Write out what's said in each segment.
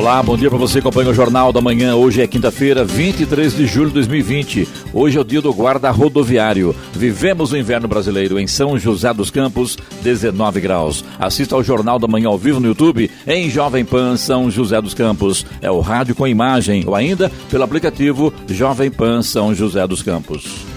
Olá, bom dia para você que acompanha o Jornal da Manhã. Hoje é quinta-feira, 23 de julho de 2020. Hoje é o dia do guarda rodoviário. Vivemos o inverno brasileiro em São José dos Campos, 19 graus. Assista ao Jornal da Manhã ao vivo no YouTube em Jovem Pan São José dos Campos. É o rádio com imagem ou ainda pelo aplicativo Jovem Pan São José dos Campos.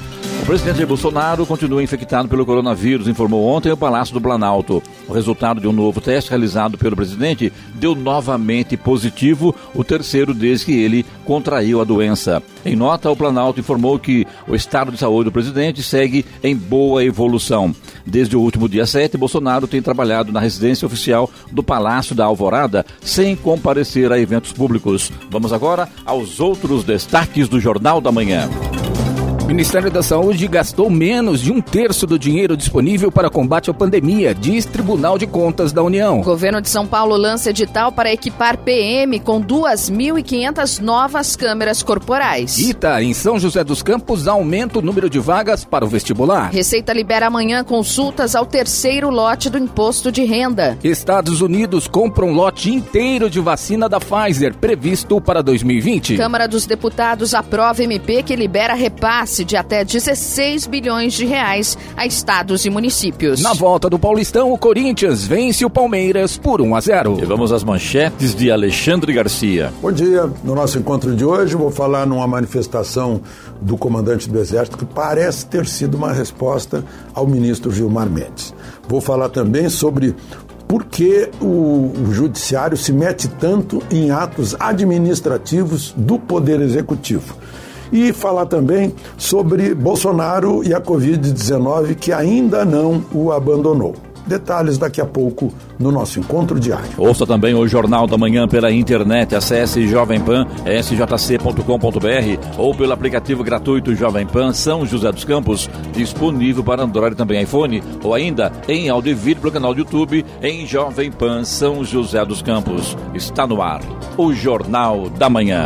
O presidente Jair Bolsonaro continua infectado pelo coronavírus, informou ontem o Palácio do Planalto. O resultado de um novo teste realizado pelo presidente deu novamente positivo, o terceiro desde que ele contraiu a doença. Em nota, o Planalto informou que o estado de saúde do presidente segue em boa evolução. Desde o último dia 7, Bolsonaro tem trabalhado na residência oficial do Palácio da Alvorada, sem comparecer a eventos públicos. Vamos agora aos outros destaques do Jornal da Manhã. Ministério da Saúde gastou menos de um terço do dinheiro disponível para combate à pandemia, diz Tribunal de Contas da União. O governo de São Paulo lança edital para equipar PM com 2.500 novas câmeras corporais. Ita, em São José dos Campos, aumenta o número de vagas para o vestibular. Receita libera amanhã consultas ao terceiro lote do imposto de renda. Estados Unidos compra um lote inteiro de vacina da Pfizer, previsto para 2020. Câmara dos Deputados aprova MP que libera repasse repasse de até 16 bilhões de reais a estados e municípios. Na volta do Paulistão, o Corinthians vence o Palmeiras por 1 a 0. E vamos às manchetes de Alexandre Garcia. Bom dia. No nosso encontro de hoje, vou falar numa manifestação do comandante do Exército que parece ter sido uma resposta ao ministro Gilmar Mendes. Vou falar também sobre por que o, o, judiciário se mete tanto em atos administrativos do Poder Executivo e falar também sobre Bolsonaro e a Covid-19 que ainda não o abandonou. Detalhes daqui a pouco no nosso encontro diário. Ouça também o Jornal da Manhã pela internet. Acesse Jovem Pan, sjc.com.br ou pelo aplicativo gratuito Jovem Pan São José dos Campos, disponível para Android e também iPhone, ou ainda em áudio e vídeo pelo canal do YouTube em Jovem Pan São José dos Campos. Está no ar o Jornal da Manhã.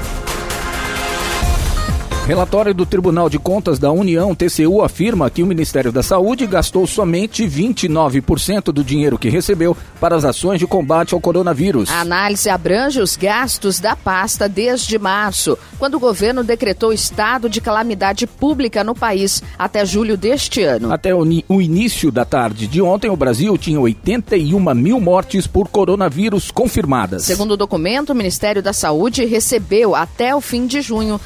Relatório do Tribunal de Contas da União, TCU, afirma que o Ministério da Saúde gastou somente 29% do dinheiro que recebeu para as ações de combate ao coronavírus. A análise abrange os gastos da pasta desde março, quando o governo decretou estado de calamidade pública no país até julho deste ano. Até o, o início da tarde de ontem, o Brasil tinha 81 mil mortes por coronavírus confirmadas. Segundo o documento, o Ministério da Saúde recebeu até o fim de junho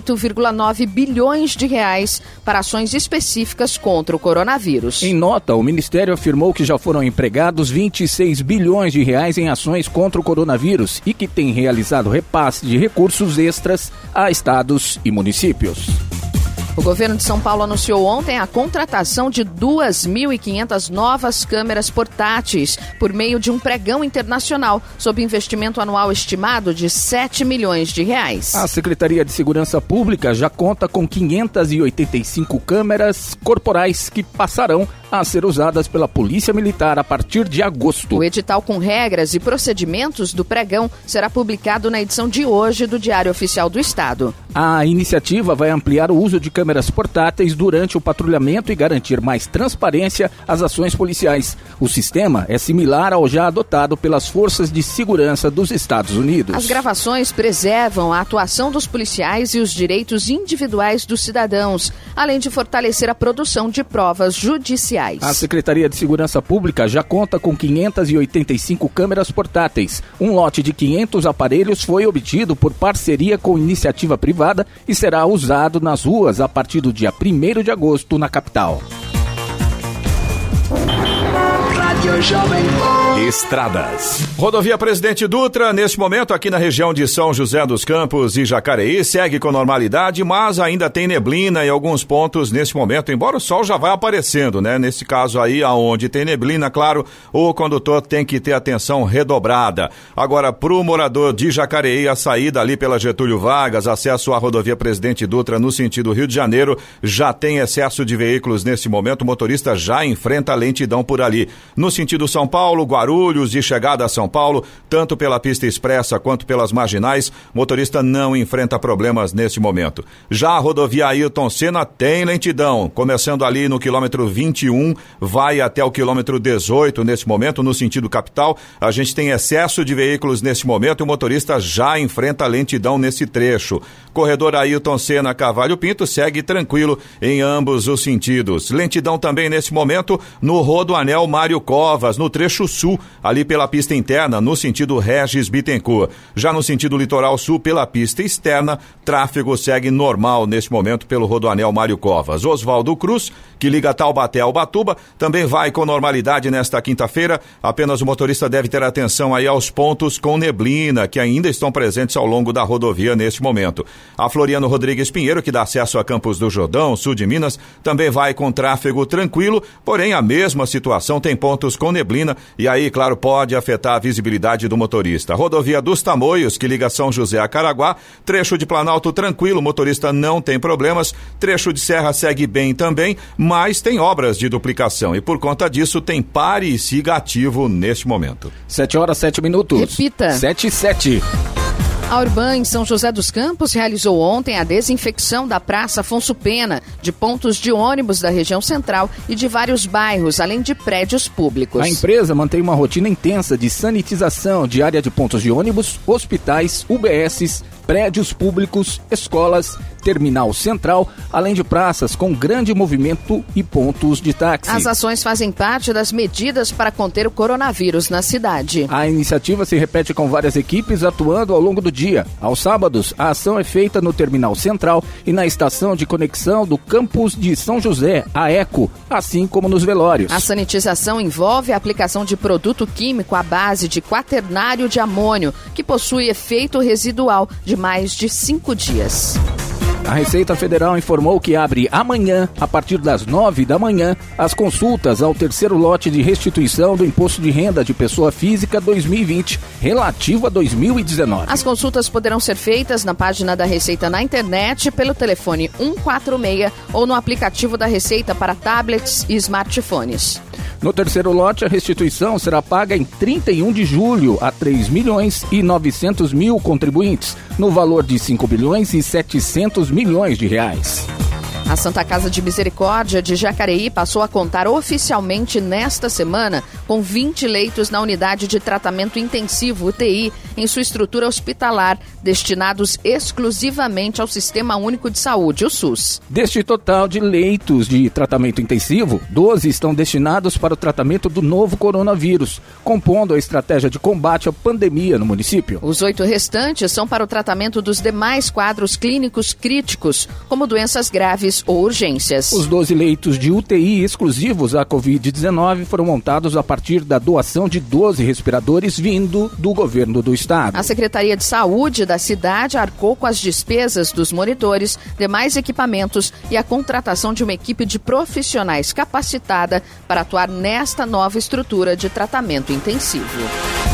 38,9 bilhões de reais para ações específicas contra o coronavírus. Em nota, o Ministério afirmou que já foram empregados 26 bilhões de reais em ações contra o coronavírus e que tem realizado repasse de recursos extras a estados e municípios. O governo de São Paulo anunciou ontem a contratação de 2.500 novas câmeras portáteis por meio de um pregão internacional, sob investimento anual estimado de 7 milhões de reais. A Secretaria de Segurança Pública já conta com 585 câmeras corporais que passarão a ser usadas pela Polícia Militar a partir de agosto. O edital com regras e procedimentos do pregão será publicado na edição de hoje do Diário Oficial do Estado. A iniciativa vai ampliar o uso de câmeras portáteis durante o patrulhamento e garantir mais transparência às ações policiais. O sistema é similar ao já adotado pelas forças de segurança dos Estados Unidos. As gravações preservam a atuação dos policiais e os direitos individuais dos cidadãos, além de fortalecer a produção de provas judiciais. A Secretaria de Segurança Pública já conta com 585 câmeras portáteis. Um lote de 500 aparelhos foi obtido por parceria com iniciativa privada e será usado nas ruas a partir do dia 1 de agosto na capital. Rádio Jovem Pan. Estradas. Rodovia Presidente Dutra, neste momento aqui na região de São José dos Campos e Jacareí, segue com normalidade, mas ainda tem neblina em alguns pontos neste momento, embora o sol já vai aparecendo, né? Nesse caso aí, aonde tem neblina, claro, o condutor tem que ter atenção redobrada. Agora, para o morador de Jacareí, a saída ali pela Getúlio Vargas, acesso à rodovia Presidente Dutra no sentido Rio de Janeiro, já tem excesso de veículos nesse momento, o motorista já enfrenta lentidão por ali. No sentido São Paulo, Guarulhos, Guarulhos de chegada a São Paulo, tanto pela pista expressa quanto pelas marginais, motorista não enfrenta problemas neste momento. Já a rodovia Ailton Senna tem lentidão, começando ali no quilômetro 21, vai até o quilômetro 18 nesse momento, no sentido capital. A gente tem excesso de veículos nesse momento e o motorista já enfrenta lentidão nesse trecho. Corredor Ailton Senna Cavalho Pinto segue tranquilo em ambos os sentidos. Lentidão também nesse momento no Rodoanel Mário Covas, no trecho sul sul, ali pela pista interna, no sentido Regis Bittencourt. Já no sentido litoral sul, pela pista externa, tráfego segue normal neste momento pelo Rodoanel Mário Covas. Oswaldo Cruz, que liga Taubaté ao Batuba, também vai com normalidade nesta quinta-feira. Apenas o motorista deve ter atenção aí aos pontos com neblina, que ainda estão presentes ao longo da rodovia neste momento. A Floriano Rodrigues Pinheiro, que dá acesso a Campos do Jordão, sul de Minas, também vai com tráfego tranquilo, porém a mesma situação tem pontos com neblina e aí, claro, pode afetar a visibilidade do motorista. Rodovia dos Tamoios, que liga São José a Caraguá, trecho de Planalto tranquilo, motorista não tem problemas, trecho de Serra segue bem também, mas tem obras de duplicação e por conta disso tem pare e siga ativo neste momento. 7 horas, 7 minutos. Repita. 7 e 7. A Urban em São José dos Campos realizou ontem a desinfecção da Praça Afonso Pena, de pontos de ônibus da região central e de vários bairros, além de prédios públicos. A empresa mantém uma rotina intensa de sanitização de área de pontos de ônibus, hospitais, UBSs, prédios públicos, escolas, terminal central, além de praças com grande movimento e pontos de táxi. As ações fazem parte das medidas para conter o coronavírus na cidade. A iniciativa se repete com várias equipes atuando ao longo do dia. Aos sábados, a ação é feita no terminal central e na estação de conexão do campus de São José, a ECO, assim como nos velórios. A sanitização envolve a aplicação de produto químico à base de quaternário de amônio, que possui efeito residual de mais de cinco dias. A Receita Federal informou que abre amanhã, a partir das nove da manhã, as consultas ao terceiro lote de restituição do Imposto de Renda de Pessoa Física 2020, relativo a 2019. As consultas poderão ser feitas na página da Receita na internet, pelo telefone 146 ou no aplicativo da Receita para tablets e smartphones. No terceiro lote, a restituição será paga em 31 de julho a 3 milhões e 900 mil contribuintes, no valor de 5 bilhões e 700 milhões de reais. A Santa Casa de Misericórdia de Jacareí passou a contar oficialmente nesta semana com 20 leitos na unidade de tratamento intensivo UTI em sua estrutura hospitalar, destinados exclusivamente ao Sistema Único de Saúde, o SUS. Deste total de leitos de tratamento intensivo, 12 estão destinados para o tratamento do novo coronavírus, compondo a estratégia de combate à pandemia no município. Os oito restantes são para o tratamento dos demais quadros clínicos críticos, como doenças graves ou urgências. Os 12 leitos de UTI exclusivos à Covid-19 foram montados a partir da doação de 12 respiradores vindo do governo do estado. A Secretaria de Saúde da cidade arcou com as despesas dos monitores, demais equipamentos e a contratação de uma equipe de profissionais capacitada para atuar nesta nova estrutura de tratamento intensivo.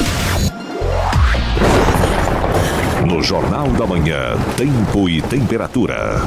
No Jornal da Manhã, tempo e temperatura.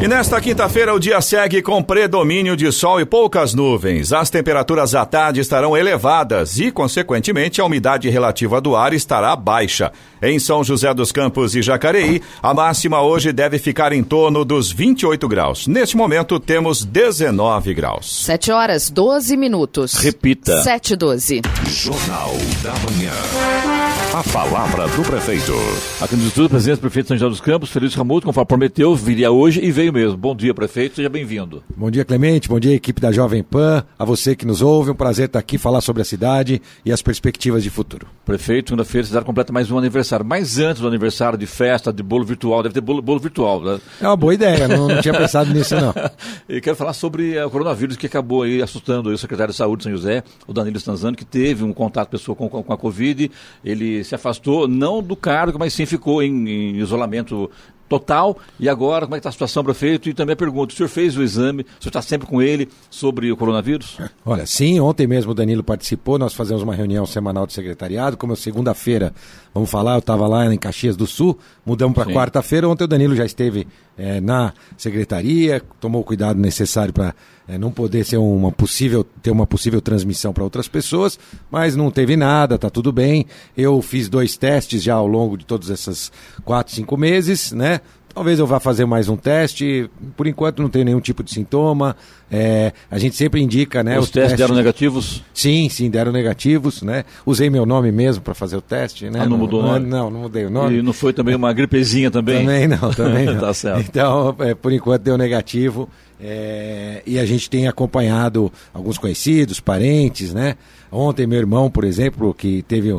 E nesta quinta-feira o dia segue com predomínio de sol e poucas nuvens. As temperaturas à tarde estarão elevadas e, consequentemente, a umidade relativa do ar estará baixa. Em São José dos Campos e Jacareí, a máxima hoje deve ficar em torno dos 28 graus. Neste momento temos 19 graus. 7 horas 12 minutos. Repita. 7 e 12. Jornal da Manhã. A palavra do prefeito. Aqui no estúdio, presidente do prefeito de São José dos Campos, Felício Ramuto, conforme prometeu, viria hoje e veio mesmo. Bom dia, prefeito, seja bem-vindo. Bom dia, Clemente, bom dia, equipe da Jovem Pan, a você que nos ouve, um prazer estar aqui falar sobre a cidade e as perspectivas de futuro. Prefeito, segunda-feira, cidade completa mais um aniversário. Mas antes do aniversário, de festa, de bolo virtual, deve ter bolo, bolo virtual, né? É uma boa ideia, não, não tinha pensado nisso não. e quero falar sobre eh, o coronavírus que acabou aí assustando aí o secretário de Saúde de São José, o Danilo Stanzani, que teve um contato pessoal com, com, com a Covid, ele se afastou, não do cargo, mas sim ficou em, em isolamento total. E agora, como é que está a situação, prefeito? E também a pergunta, o senhor fez o exame, o senhor está sempre com ele sobre o coronavírus? Olha, sim, ontem mesmo o Danilo participou, nós fazemos uma reunião semanal de secretariado, como é segunda-feira, vamos falar, eu estava lá em Caxias do Sul, mudamos para quarta-feira, ontem o Danilo já esteve é, na secretaria, tomou o cuidado necessário para é, não poder ser uma possível, ter uma possível transmissão para outras pessoas, mas não teve nada, tá tudo bem. Eu fiz dois testes já ao longo de todos esses quatro, cinco meses, né? Talvez eu vá fazer mais um teste. Por enquanto não tenho nenhum tipo de sintoma. É, a gente sempre indica, né? Os, os testes, testes, deram negativos? Sim, sim, deram negativos, né? Usei meu nome mesmo para fazer o teste, né? Ah, não, mudou o nome? Não, não mudei o nome. E não foi também uma gripezinha também? Também não, também não. tá certo. Então, é, por enquanto deu negativo. É, e a gente tem acompanhado alguns conhecidos, parentes, né? Ontem meu irmão, por exemplo, que teve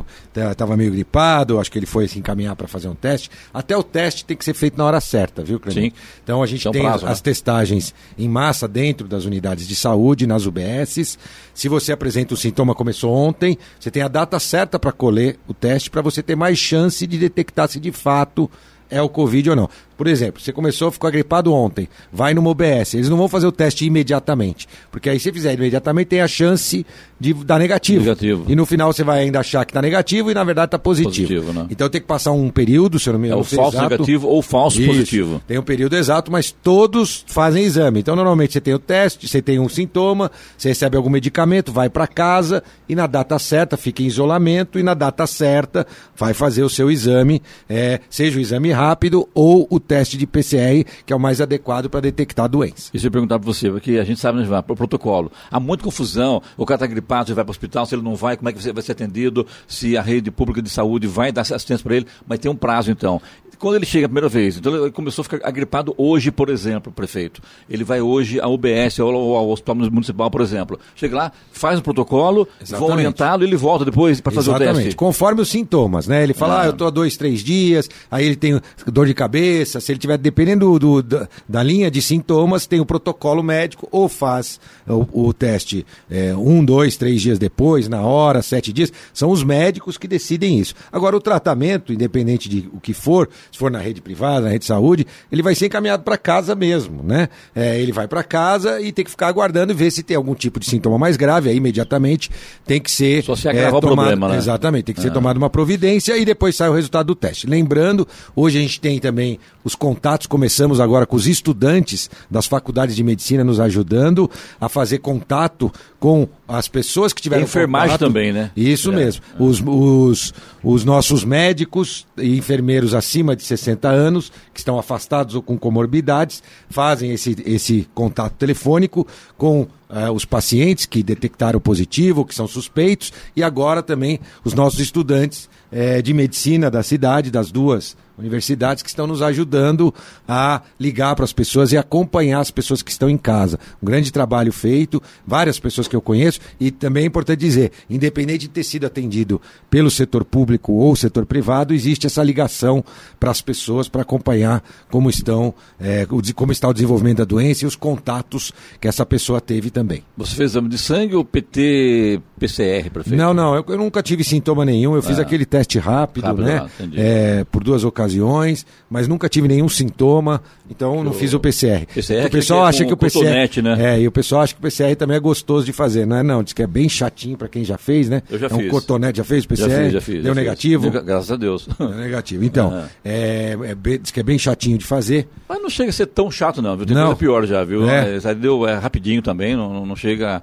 estava meio gripado, acho que ele foi se encaminhar para fazer um teste. Até o teste tem que ser feito na hora certa, viu, Clemente? Sim. Então a gente tem, tem prazo, as, né? testagens em massa dentro das unidades de saúde, nas UBSs. Se você apresenta o sintoma começou ontem, você tem a data certa para colher o teste para você ter mais chance de detectar se de fato é o Covid ou não. Por exemplo, você começou, ficou gripado ontem, vai numa OBS, eles não vão fazer o teste imediatamente, porque aí se fizer imediatamente tem a chance de dar negativo. negativo. E no final você vai ainda achar que está negativo e na verdade está positivo. positivo né? Então tem que passar um período, se eu não me engano. É o falso exato. negativo ou falso Isso. positivo. Tem um período exato, mas todos fazem exame. Então normalmente você tem o teste, você tem um sintoma, você recebe algum medicamento, vai para casa e na data certa fica em isolamento e na data certa vai fazer o seu exame, é, seja o exame rápido ou o teste de PCR, que é o mais adequado para detectar a doença. Isso eu perguntar para você, porque a gente sabe onde vai, o protocolo. Há muita confusão, o cara está gripado, você vai para o hospital, se ele não vai, como é que vai ser atendido, se a rede pública de saúde vai dar assistência para ele, mas tem um prazo então quando ele chega a primeira vez, então ele começou a ficar agripado hoje, por exemplo, prefeito. Ele vai hoje à UBS ou ao Hospital Municipal, por exemplo. Chega lá, faz o protocolo, Exatamente. vão orientá-lo e ele volta depois para fazer Exatamente. o teste. Conforme os sintomas, né? Ele fala, ah, ah eu estou há dois, três dias, aí ele tem dor de cabeça, se ele tiver, dependendo do, do da, linha de sintomas, tem o protocolo médico ou faz o, o teste é, um, dois, três dias depois, na hora, sete dias. São os médicos que decidem isso. Agora, o tratamento, independente de o que for, se for na rede privada, na rede de saúde, ele vai ser encaminhado para casa mesmo, né? É, ele vai para casa e tem que ficar aguardando e ver se tem algum tipo de sintoma mais grave, aí imediatamente tem que ser. Só se agravar é, tomado, o problema, né? Exatamente, tem que ser é. tomada uma providência e depois sai o resultado do teste. Lembrando, hoje a gente tem também os contatos, começamos agora com os estudantes das faculdades de medicina nos ajudando a fazer contato com as pessoas que tiveram enfermagem contato. também, né? Isso é. mesmo. Os, os, os nossos médicos e enfermeiros acima de 60 anos, que estão afastados ou com comorbidades, fazem esse, esse contato telefônico com uh, os pacientes que detectaram positivo, que são suspeitos, e agora também os nossos estudantes uh, de medicina da cidade, das duas universidades que estão nos ajudando a ligar para as pessoas e acompanhar as pessoas que estão em casa. Um grande trabalho feito, várias pessoas que eu conheço, e também é importante dizer, independente de ter sido atendido pelo setor público ou setor privado, existe essa ligação para as pessoas para acompanhar como estão, é, como está o desenvolvimento da doença e os contatos que essa pessoa teve também. Você fez exame de sangue ou PT, PCR, prefeito? Não, não, eu, eu nunca tive sintoma nenhum. Eu fiz Ah. aquele teste rápido, Rápido, né? ah. É, por duas ocasiões, mas nunca tive nenhum sintoma, então não fiz o PCR. PCR é o pessoal é acha que o PCR. cotonete, né? É, e o pessoal acha que o PCR também é gostoso de fazer, não é? Não, diz que é bem chatinho para quem já fez, né? Eu já é um fiz. cotonete, já fez o PCR? Já fiz, já fiz. Deu já fiz. negativo? Deu- Graças a Deus. Deu negativo. Então, é, é bem- diz que é bem chatinho de fazer. Mas não chega a ser tão chato, não, viu? Tem Não. coisa pior já, viu? É. Deu é, rapidinho também, não, não- não chega. A,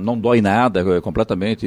não dói nada, é completamente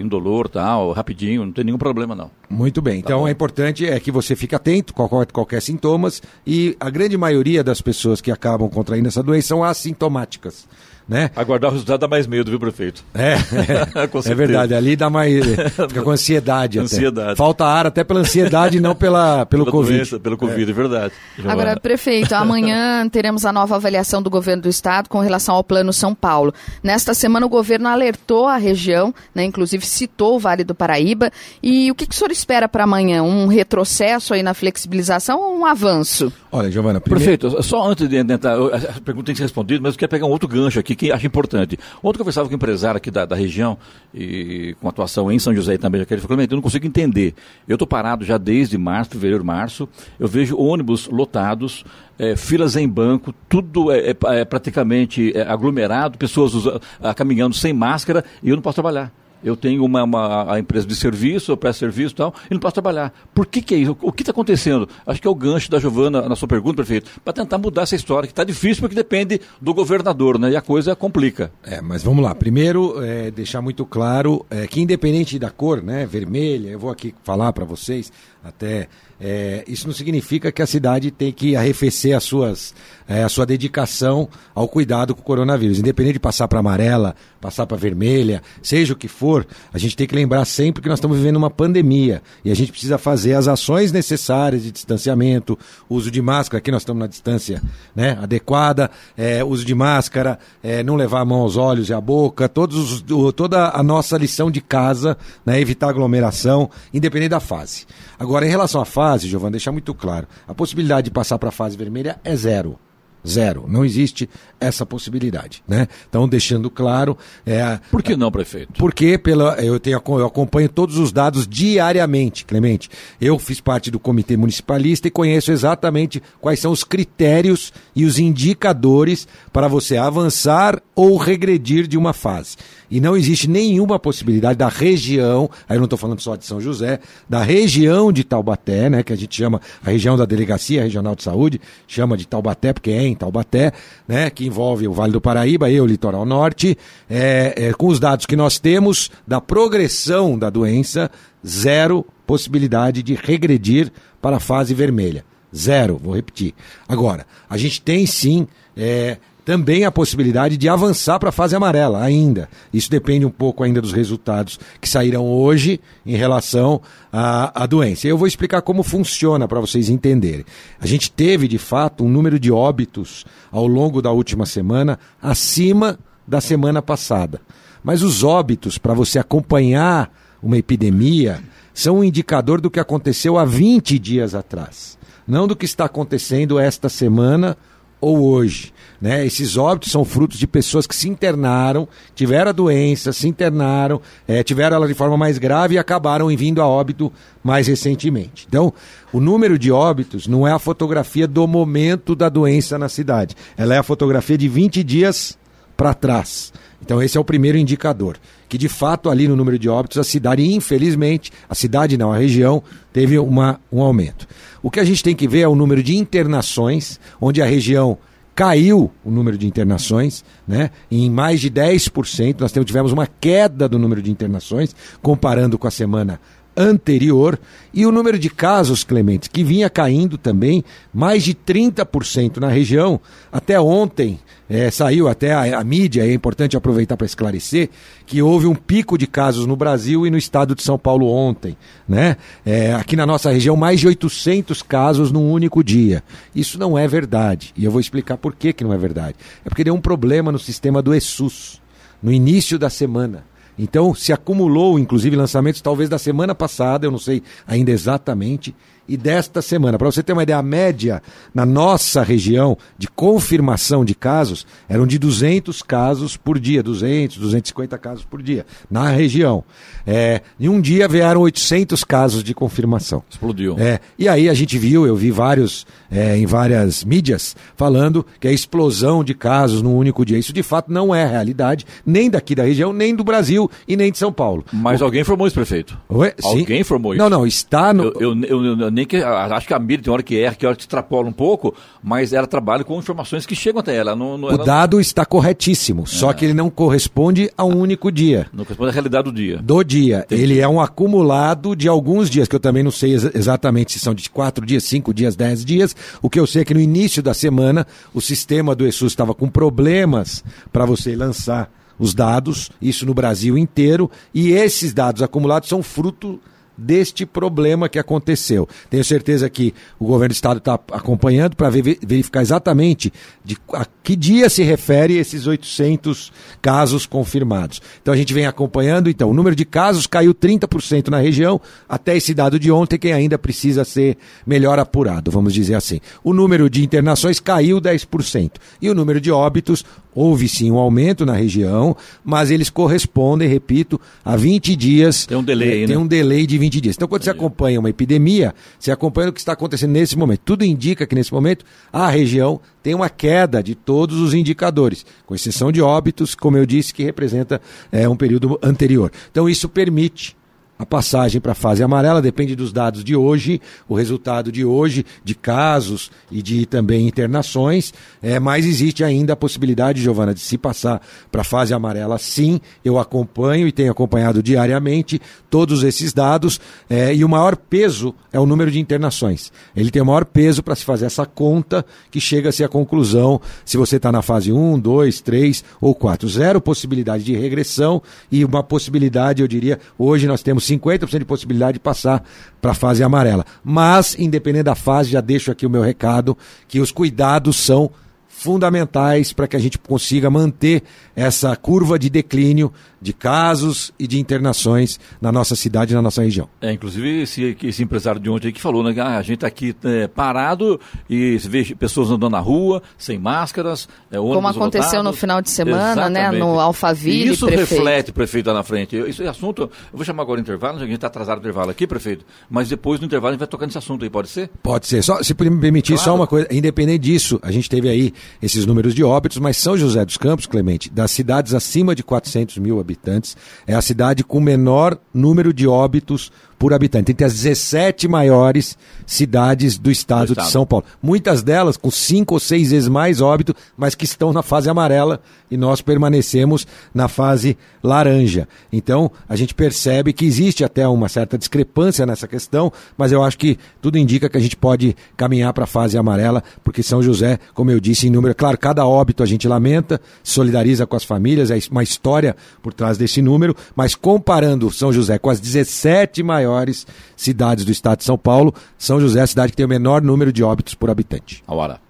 indolor tal, rapidinho, não tem nenhum problema, não. Muito bem. Então bom. é importante é que você fique atento a qualquer, qualquer sintomas e a grande maioria das pessoas que acabam contraindo essa doença são assintomáticas, né? Aguardar o resultado dá mais medo, viu, prefeito? É, Com é certeza. verdade. Ali dá mais. Fica com ansiedade. até. Ansiedade. Falta ar até pela ansiedade e não pela, pelo Pela Covid. doença, pelo Covid, é, verdade. Agora, Giovana. prefeito, amanhã teremos a nova avaliação do governo do estado com relação ao Plano São Paulo. Nesta semana, o governo alertou a região, né, inclusive citou o Vale do Paraíba. E o que, que o senhor espera para amanhã? Um retrocesso aí na flexibilização ou um avanço? Olha, Giovana, primeiro. Prefeito, só antes de entrar, a pergunta tem que ser respondida, mas eu quero pegar um outro gancho aqui que acho importante. Ontem eu conversava com um empresário aqui da, da região, e com atuação em São José e também, ele falou, "Clemente, eu não consigo entender. Eu estou parado já desde março, fevereiro, março, eu vejo ônibus lotados, eh, filas em banco, tudo é, é- é praticamente é, aglomerado, pessoas usa- caminhando sem máscara, e eu não posso trabalhar. Eu tenho uma, uma- a empresa de serviço, eu presto serviço e tal, e não posso trabalhar. Por que, que é isso? O que está acontecendo? Acho que é o gancho da Giovana na sua pergunta, prefeito, para tentar mudar essa história, que está difícil porque depende do governador, né? E a coisa complica. É, mas vamos lá. Primeiro, é, deixar muito claro é, que independente da cor, né, vermelha, eu vou aqui falar para vocês até. É, isso não significa que a cidade tem que arrefecer as suas, é, a sua dedicação ao cuidado com o coronavírus. Independente de passar para amarela, passar para vermelha, seja o que for, a gente tem que lembrar sempre que nós estamos vivendo uma pandemia e a gente precisa fazer as ações necessárias de distanciamento, uso de máscara, aqui nós estamos na distância né, adequada, é, uso de máscara, é, não levar a mão aos olhos e à boca, todos toda a nossa lição de casa, né, evitar aglomeração, independente da fase. Agora, em relação à fase, Giovanni, deixar muito claro, a possibilidade de passar para a fase vermelha é zero. Zero. Não existe essa possibilidade. Né? Então, deixando claro, é, Por que não, prefeito? porque pela, eu, tenho, eu acompanho todos os dados diariamente, Clemente. Eu fiz parte do comitê municipalista e conheço exatamente quais são os critérios e os indicadores para você avançar ou regredir de uma fase. E não existe nenhuma possibilidade da região, aí eu não estou falando só de São José, da região de Taubaté, né, que a gente chama a região da Delegacia Regional de Saúde, chama de Taubaté porque é em Taubaté, né, que envolve o Vale do Paraíba e o Litoral Norte, é, é, com os dados que nós temos da progressão da doença, zero possibilidade de regredir para a fase vermelha. Zero, vou repetir. Agora, a gente tem sim é, também a possibilidade de avançar para a fase amarela ainda. Isso depende um pouco ainda dos resultados que sairão hoje em relação à, à doença. Eu vou explicar como funciona para vocês entenderem. A gente teve, de fato, um número de óbitos ao longo da última semana acima da semana passada. Mas os óbitos, para você acompanhar uma epidemia, são um indicador do que aconteceu há 20 dias atrás, não do que está acontecendo esta semana ou hoje. Né? Esses óbitos são frutos de pessoas que se internaram, tiveram a doença, se internaram, eh, tiveram ela de forma mais grave e acabaram vindo a óbito mais recentemente. Então, o número de óbitos não é a fotografia do momento da doença na cidade, ela é a fotografia de 20 dias para trás. Então esse é o primeiro indicador, que de fato ali no número de óbitos a cidade, infelizmente, a cidade não, a região teve uma, um aumento. O que a gente tem que ver é o número de internações, onde a região caiu o número de internações, né? Em mais de 10%, nós tivemos uma queda do número de internações comparando com a semana anterior e o número de casos, Clemente, que vinha caindo também, mais de 30% na região. Até ontem eh, saiu até a, a mídia, é importante aproveitar para esclarecer, que houve um pico de casos no Brasil e no estado de São Paulo ontem. Né? Eh, aqui na nossa região, mais de 800 casos num único dia. Isso não é verdade. E eu vou explicar por que, que não é verdade. É porque deu um problema no sistema do ESUS, no início da semana. Então, se acumulou, inclusive, lançamentos talvez da semana passada, eu não sei ainda exatamente, e desta semana. Para você ter uma ideia, a média na nossa região de confirmação de casos eram de 200 casos por dia, 200, 250 casos por dia, na região. É, em um dia vieram 800 casos de confirmação. Explodiu. É, e aí a gente viu, eu vi vários é, em várias mídias falando que é explosão de casos num único dia. Isso de fato não é realidade, nem daqui da região, nem do Brasil e nem de São Paulo. Mas o... alguém informou isso, prefeito? Ué, alguém sim. informou isso? Não, não, está no. Eu, eu, eu, eu nem que, acho que a mídia tem hora que erra, que hora que extrapola um pouco, mas ela trabalha com informações que chegam até ela. Não, não, o ela... dado está corretíssimo, é. só que ele não corresponde a um único dia. Não corresponde à realidade do dia. Do dia. Entendi. Ele é um acumulado de alguns dias, que eu também não sei ex exatamente se são de quatro dias, cinco dias, dez dias. O que eu sei é que no início da semana o sistema do ESUS estava com problemas para você lançar os dados, isso no Brasil inteiro, e esses dados acumulados são fruto deste problema que aconteceu. Tenho certeza que o governo do estado está acompanhando para verificar exatamente de a que dia se refere esses 800 casos confirmados. Então a gente vem acompanhando, então o número de casos caiu 30% na região até esse dado de ontem que ainda precisa ser melhor apurado, vamos dizer assim. O número de internações caiu 10% e o número de óbitos houve sim um aumento na região, mas eles correspondem, repito, a 20 dias. Tem um delay, é, Tem né? um delay de 20 dias. Então, quando você acompanha uma epidemia, você acompanha o que está acontecendo nesse momento. Tudo indica que nesse momento a região tem uma queda de todos os indicadores, com exceção de óbitos, como eu disse, que representa é, um período anterior. Então, isso permite a passagem para a fase amarela depende dos dados de hoje, o resultado de hoje, de casos e de também internações, é, mas existe ainda a possibilidade, Giovana, de se passar para a fase amarela sim. Eu acompanho e tenho acompanhado diariamente todos esses dados, é, e o maior peso é o número de internações. Ele tem o maior peso para se fazer essa conta que chega-se à conclusão se você está na fase 1, 2, 3 ou 4. Zero possibilidade de regressão e uma possibilidade, eu diria, hoje nós temos 50% de possibilidade de passar para a fase amarela. Mas, independente da fase, já deixo aqui o meu recado, que os cuidados são fundamentais para que a gente consiga manter essa curva de declínio de casos e de internações na nossa cidade e na nossa região. É, inclusive esse, esse empresário de ontem aí que falou, né? Ah, a gente está aqui é, parado e vê pessoas andando na rua, sem máscaras, é, Como aconteceu lotados. no final de semana, né? No Alphaville, e Isso prefeito. reflete, prefeito, lá na frente. Esse assunto, eu vou chamar agora o intervalo, a gente está atrasado o intervalo aqui, prefeito, mas depois no intervalo a gente vai tocar nesse assunto aí, pode ser? Pode ser. Só, se me permitir, claro. só uma coisa, independente disso, a gente teve aí esses números de óbitos, mas São José dos Campos, Clemente, das cidades acima de 400 mil habitantes, é a cidade com menor número de óbitos por habitante, entre as 17 maiores cidades do estado, do estado, de São Paulo. Muitas delas com cinco ou seis vezes mais óbito, mas que estão na fase amarela e nós permanecemos na fase laranja. Então, a gente percebe que existe até uma certa discrepância nessa questão, mas eu acho que tudo indica que a gente pode caminhar para a fase amarela, porque São José, como eu disse, em número, claro, cada óbito a gente lamenta, solidariza com as famílias, é uma história por trás desse número, mas comparando São José com as 17 maiores maiores cidades do estado de São Paulo. São José é a cidade que tem o menor número de óbitos por habitante. A hora.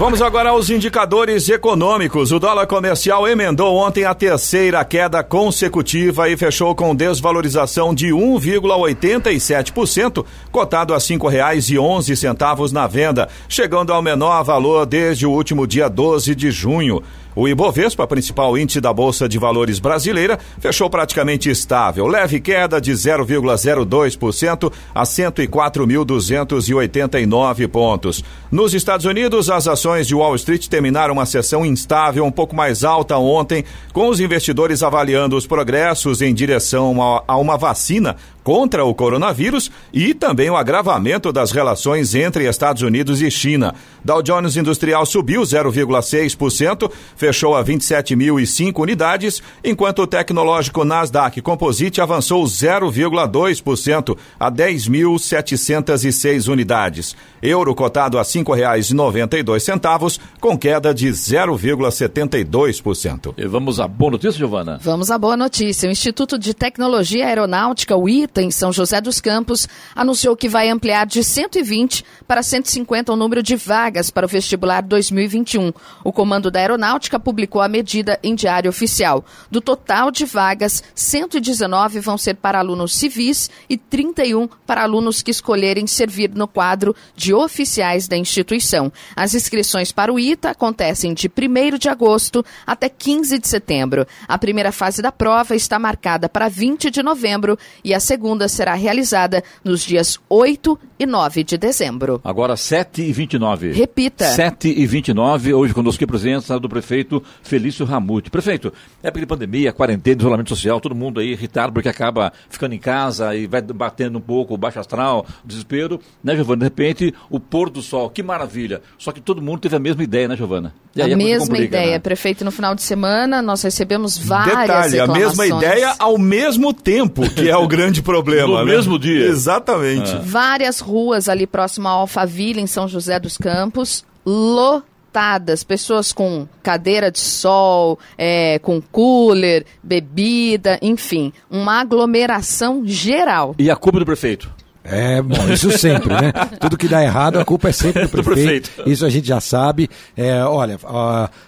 Vamos agora aos indicadores econômicos. O dólar comercial emendou ontem a terceira queda consecutiva e fechou com desvalorização de 1,87%, cotado a R$ 5,11 na venda, chegando ao menor valor desde o último dia 12 de junho. O Ibovespa, principal índice da Bolsa de Valores brasileira, fechou praticamente estável, leve queda de 0,02% a 104.289 pontos. Nos Estados Unidos, as ações de Wall Street terminaram uma sessão instável, um pouco mais alta ontem, com os investidores avaliando os progressos em direção a uma vacina contra o coronavírus e também o agravamento das relações entre Estados Unidos e China. Dow Jones Industrial subiu 0,6%, fechou a 27.005 unidades, enquanto o tecnológico Nasdaq Composite avançou 0,2% a 10.706 unidades. Euro cotado a R$ 5,92, com queda de 0,72%. E vamos à boa notícia, Giovana? Vamos à boa notícia. O Instituto de Tecnologia Aeronáutica, o ITA, em São José dos Campos, anunciou que vai ampliar de 120 para 150 o número de vagas para o vestibular 2021. O Comando da Aeronáutica publicou a medida em diário oficial. Do total de vagas, 119 vão ser para alunos civis e 31 para alunos que escolherem servir no quadro de oficiais da instituição. As inscrições para o ITA acontecem de 1 de agosto até 15 de setembro. A primeira fase da prova está marcada para 20 de novembro e a segunda será realizada nos dias 8 e 9 de dezembro. Agora 7 e 29. Repita. 7 e 29, hoje conosco a presença do prefeito Felício Ramute. Prefeito, época de pandemia, quarentena, isolamento social, todo mundo aí irritado porque acaba ficando em casa e vai batendo um pouco o baixo astral, desespero, né, Giovana? De repente, o pôr do sol, que maravilha. Só que todo mundo teve a mesma ideia, né, Giovana? a, a mesma complica, ideia, né? prefeito. No final de semana, nós recebemos várias Detalhe, a mesma ideia ao mesmo tempo, que é o grande problema. no né? mesmo dia. Exatamente. Ah. Várias ruas ali próximo ao Alphaville, em São José dos Campos, lotadas, pessoas com cadeira de sol, é, com cooler, bebida, enfim, uma aglomeração geral. E a culpa do prefeito? É, bom, isso sempre, né? Tudo que dá errado, a culpa é sempre do prefeito. do prefeito. Isso a gente já sabe. É, olha,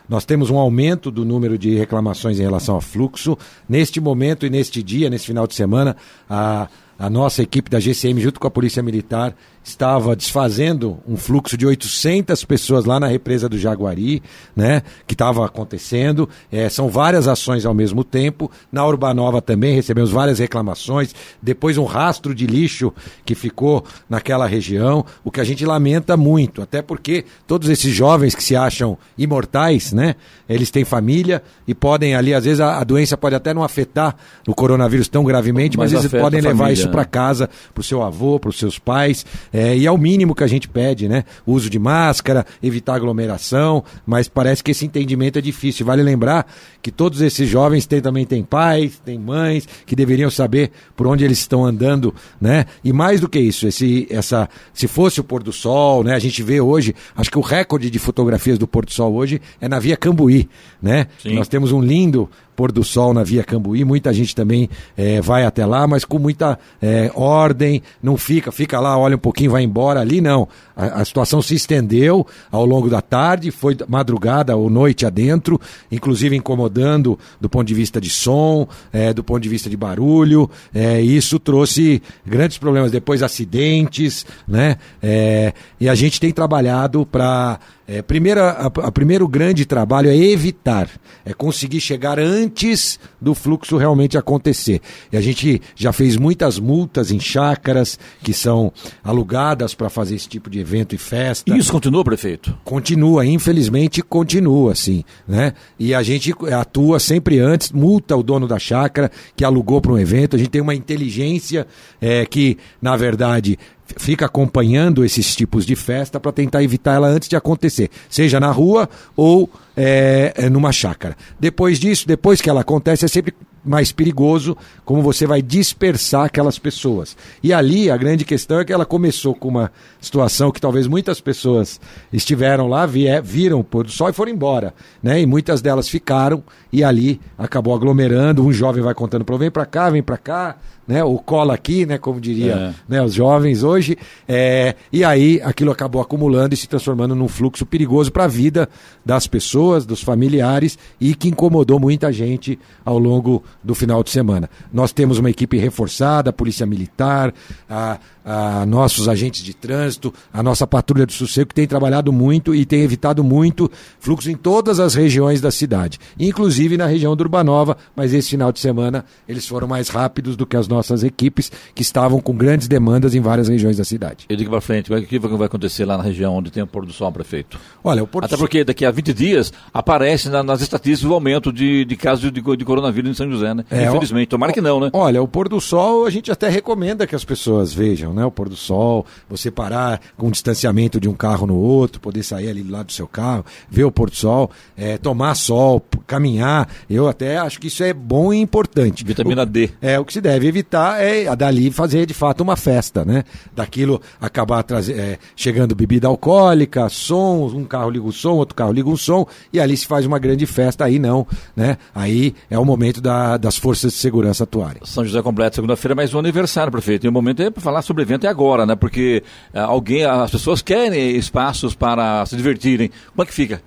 nós temos um aumento do número de reclamações em relação ao fluxo. Neste momento e neste dia, nesse final de semana, a. A nossa equipe da GCM, junto com a Polícia Militar, estava desfazendo um fluxo de 800 pessoas lá na represa do Jaguari, né, que estava acontecendo. É, são várias ações ao mesmo tempo. Na Urbanova também recebemos várias reclamações. Depois um rastro de lixo que ficou naquela região, o que a gente lamenta muito, até porque todos esses jovens que se acham imortais, né, eles têm família e podem ali, às vezes a, a doença pode até não afetar o coronavírus tão gravemente, mas, mas eles podem levar isso para casa, para o seu avô, para os seus pais, é, e é o mínimo que a gente pede, né? O uso de máscara, evitar aglomeração, mas parece que esse entendimento é difícil. Vale lembrar que todos esses jovens têm, também têm pais, têm mães, que deveriam saber por onde eles estão andando, né? E mais do que isso, esse, essa, se fosse o pôr do sol, né? A gente vê hoje, acho que o recorde de fotografias do pôr do sol hoje é na Via Cambuí, né? Sim. Nós temos um lindo pôr do sol na Via Cambuí. Muita gente também é, vai até lá, mas com muita é, ordem, não fica, fica lá, olha um pouquinho, vai embora. Ali não. A, a, situação se estendeu ao longo da tarde, foi madrugada ou noite adentro, inclusive incomodando do ponto de vista de som, é, do ponto de vista de barulho. É, isso trouxe grandes problemas. Depois acidentes, né? É, e a gente tem trabalhado para é, primeira, a, a, primeiro grande trabalho é evitar, é conseguir chegar antes do fluxo realmente acontecer. E a gente já fez muitas multas em chácaras que são alugadas para fazer esse tipo de evento e festa. E isso continua, prefeito? Continua, infelizmente continua, sim. Né? E a gente atua sempre antes, multa o dono da chácara que alugou para um evento. A gente tem uma inteligência é, que, na verdade, fica acompanhando esses tipos de festa para tentar evitar ela antes de acontecer, seja na rua ou é, numa chácara. Depois disso, depois que ela acontece, é sempre mais perigoso como você vai dispersar aquelas pessoas. E ali a grande questão é que ela começou com uma situação que talvez muitas pessoas estiveram lá, viram o pôr do sol e foram embora, né? E muitas delas ficaram e ali acabou aglomerando, um jovem vai contando para vem para cá, vem para cá, né? O cola aqui, né? Como diria é. né? os jovens hoje. É... E aí aquilo acabou acumulando e se transformando num fluxo perigoso para a vida das pessoas, dos familiares e que incomodou muita gente ao longo do final de semana. Nós temos uma equipe reforçada, a Polícia Militar, a, a nossos agentes de trânsito, a nossa patrulha de sossego, que tem trabalhado muito e tem evitado muito fluxo em todas as regiões da cidade, inclusive na região do Urbanova, mas esse final de semana eles foram mais rápidos do que as nossas equipes que estavam com grandes demandas em várias regiões da cidade. E daqui para frente, o que vai acontecer lá na região onde tem o pôr do sol, prefeito? Olha, o pôr do Até porque daqui a 20 dias aparece na, nas estatísticas o aumento de, de casos de, de, coronavírus em São José, né? É, Infelizmente. Tomara que não, né? Olha, o pôr do sol a gente até recomenda que as pessoas vejam, né? O pôr do sol, você parar com um distanciamento de um carro no outro, poder sair ali do lado do seu carro, ver o pôr do sol, é, tomar sol, caminhar. Eu até acho que isso é bom e importante. Vitamina O- D. É, o que se deve evitar é a dali fazer de fato uma festa, né? Daquilo acabar trazer, é, chegando bebida alcoólica, som, um carro liga o som, outro carro liga o som, e ali se faz uma grande festa, aí não, né? Aí é o momento da- das forças de segurança atuarem. São José completo segunda-feira, mas o aniversário, prefeito. E o momento é para falar sobre o evento é agora, né? Porque ah, alguém, as pessoas querem espaços para se divertirem. Como é que fica?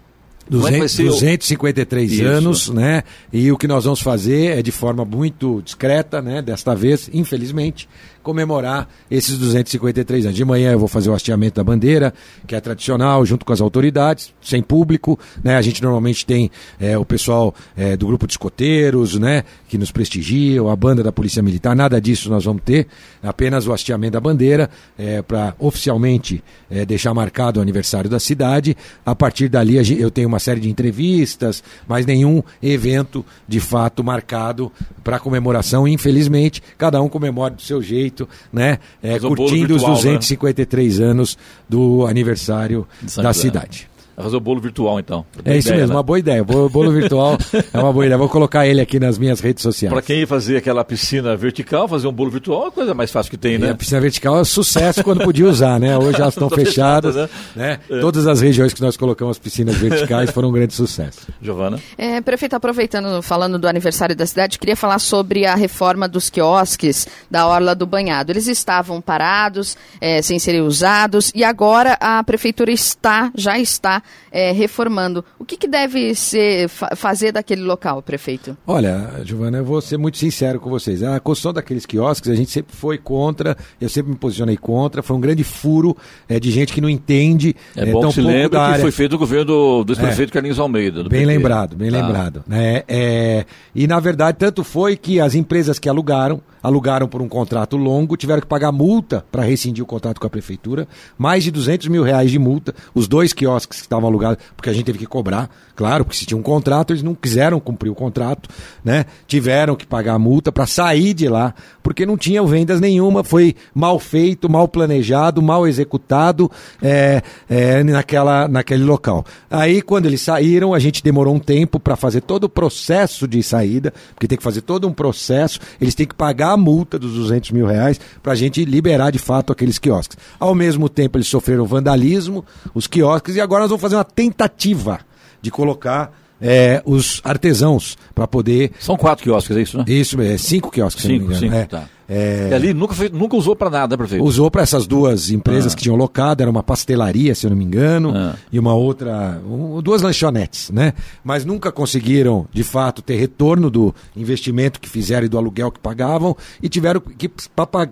Como é que vai 200, ser o- 253 Isso. anos, né? E o que nós vamos fazer é de forma muito discreta, né? Desta vez, infelizmente, comemorar esses 253 anos. De manhã eu vou fazer o hasteamento da bandeira, que é tradicional, junto com as autoridades, sem público, né? A gente normalmente tem é, o pessoal é, do grupo de escoteiros, né? Que nos prestigiam, a banda da Polícia Militar, nada disso nós vamos ter, apenas o hasteamento da bandeira, é, para oficialmente é, deixar marcado o aniversário da cidade. A partir dali eu tenho uma série de entrevistas, mas nenhum evento de fato marcado para comemoração. Infelizmente, cada um comemora do seu jeito, né? É, curtindo virtual, os 253 anos do aniversário da cidade. Fazer o bolo virtual, então. É isso Ideia, mesmo, né? uma boa ideia. O bolo, virtual é uma boa ideia. Vou colocar ele aqui nas minhas redes sociais. Para quem ia fazer aquela piscina vertical, fazer um bolo virtual é a coisa mais fácil que tem, E né? a piscina vertical é sucesso quando podia usar, né? Hoje elas estão fechadas, fechadas, né? né? Todas as regiões que nós colocamos piscinas verticais foram um grande sucesso. Giovana? É, prefeito, aproveitando, falando do aniversário da cidade, queria falar sobre a reforma dos quiosques da Orla do Banhado. Eles estavam parados, é, sem serem usados, e agora a prefeitura está, já está é, reformando. O que, que deve ser, fa- fazer daquele local, prefeito? Olha, Giovana, eu vou ser muito sincero com vocês. A construção daqueles quiosques, a gente sempre foi contra, eu sempre me posicionei contra, foi um grande furo é, de gente que não entende É, é, bom tão que se da que área. foi feito no governo do, do ex-prefeito Carlinhos Almeida. do Bem PT. lembrado, bem Tá. lembrado. É, é, e na verdade, tanto foi que as empresas que alugaram, alugaram por um contrato longo, tiveram que pagar multa para rescindir o contrato com a prefeitura, mais de 200 mil reais de multa, os dois quiosques que estavam alugados, porque a gente teve que cobrar, claro, porque se tinha um contrato, eles não quiseram cumprir o contrato, né? Tiveram que pagar a multa para sair de lá, porque não tinha vendas nenhuma, foi mal feito, mal planejado, mal executado é, é, naquela, naquele local. Aí, quando eles saíram, a gente demorou um tempo para fazer todo o processo de saída, porque tem que fazer todo um processo, eles têm que pagar a multa dos 200 mil reais para a gente liberar de fato aqueles quiosques. Ao mesmo tempo, eles sofreram vandalismo, os quiosques, e agora nós vamos fazer uma tentativa de colocar é, os artesãos para poder. São quatro quiosques, é isso, né? Isso, é cinco quiosques, se não me Cinco, engano. cinco, é. tá. É, E ali nunca, foi- nunca usou para nada, prefeito. Usou para essas duas empresas Ah. que tinham locado, era uma pastelaria, se eu não me engano, Ah. e uma outra, um- duas lanchonetes, né? Mas nunca conseguiram, de fato, ter retorno do investimento que fizeram e do aluguel que pagavam, e tiveram que,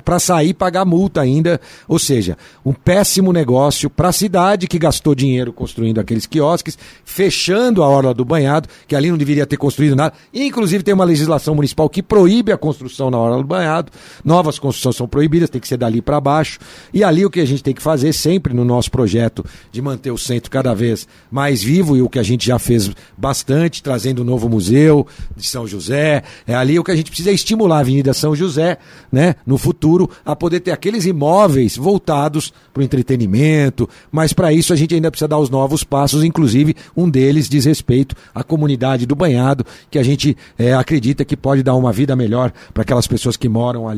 para sair, pagar multa ainda. Ou seja, um péssimo negócio para a cidade que gastou dinheiro construindo aqueles quiosques, fechando a Orla do Banhado, que ali não deveria ter construído nada. Inclusive, tem uma legislação municipal que proíbe a construção na Orla do Banhado. Novas construções são proibidas, tem que ser dali para baixo. E ali o que a gente tem que fazer sempre no nosso projeto de manter o centro cada vez mais vivo e o que a gente já fez bastante, trazendo um novo museu de São José. É ali o que a gente precisa estimular a Avenida São José, né, no futuro, a poder ter aqueles imóveis voltados para o entretenimento. Mas para isso a gente ainda precisa dar os novos passos, inclusive um deles diz respeito à comunidade do Banhado, que a gente é, acredita que pode dar uma vida melhor para aquelas pessoas que moram ali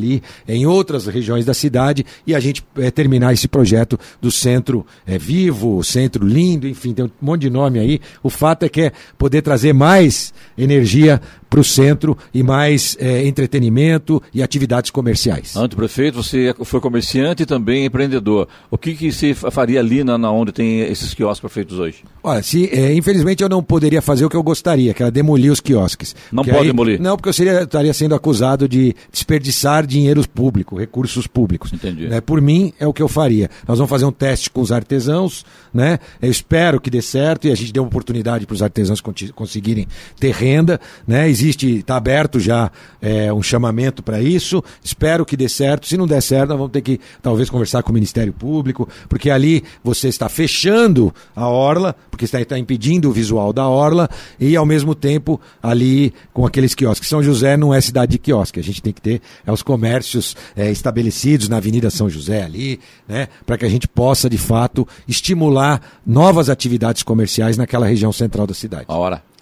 em outras regiões da cidade e a gente é, terminar esse projeto do centro é, vivo, centro lindo, enfim, tem um monte de nome aí. O fato é que é poder trazer mais energia para o centro e mais é, entretenimento e atividades comerciais. Antes prefeito, você foi comerciante e também empreendedor. O que, que se fa- faria ali na, na onde tem esses quiosques prefeitos hoje? Olha, se, é, infelizmente eu não poderia fazer o que eu gostaria, que era demolir os quiosques. Não Porque pode demolir? Não, porque eu seria, estaria sendo acusado de desperdiçar dinheiros públicos, recursos públicos. Entendi. Né? Por mim, é o que eu faria. Nós vamos fazer um teste com os artesãos, né? Eu espero que dê certo e a gente dê uma oportunidade para os artesãos conseguirem ter renda, né? Existe, está aberto já é, um chamamento para isso. Espero que dê certo. Se não der certo, nós vamos ter que talvez conversar com o Ministério Público, porque ali você está fechando a orla, porque está, está impedindo o visual da orla e ao mesmo tempo ali com aqueles quiosques. São José não é cidade de quiosque. A gente tem que ter é, os comércios é, estabelecidos na Avenida São José ali, né? Para que a gente possa de fato estimular novas atividades comerciais naquela região central da cidade. A hora.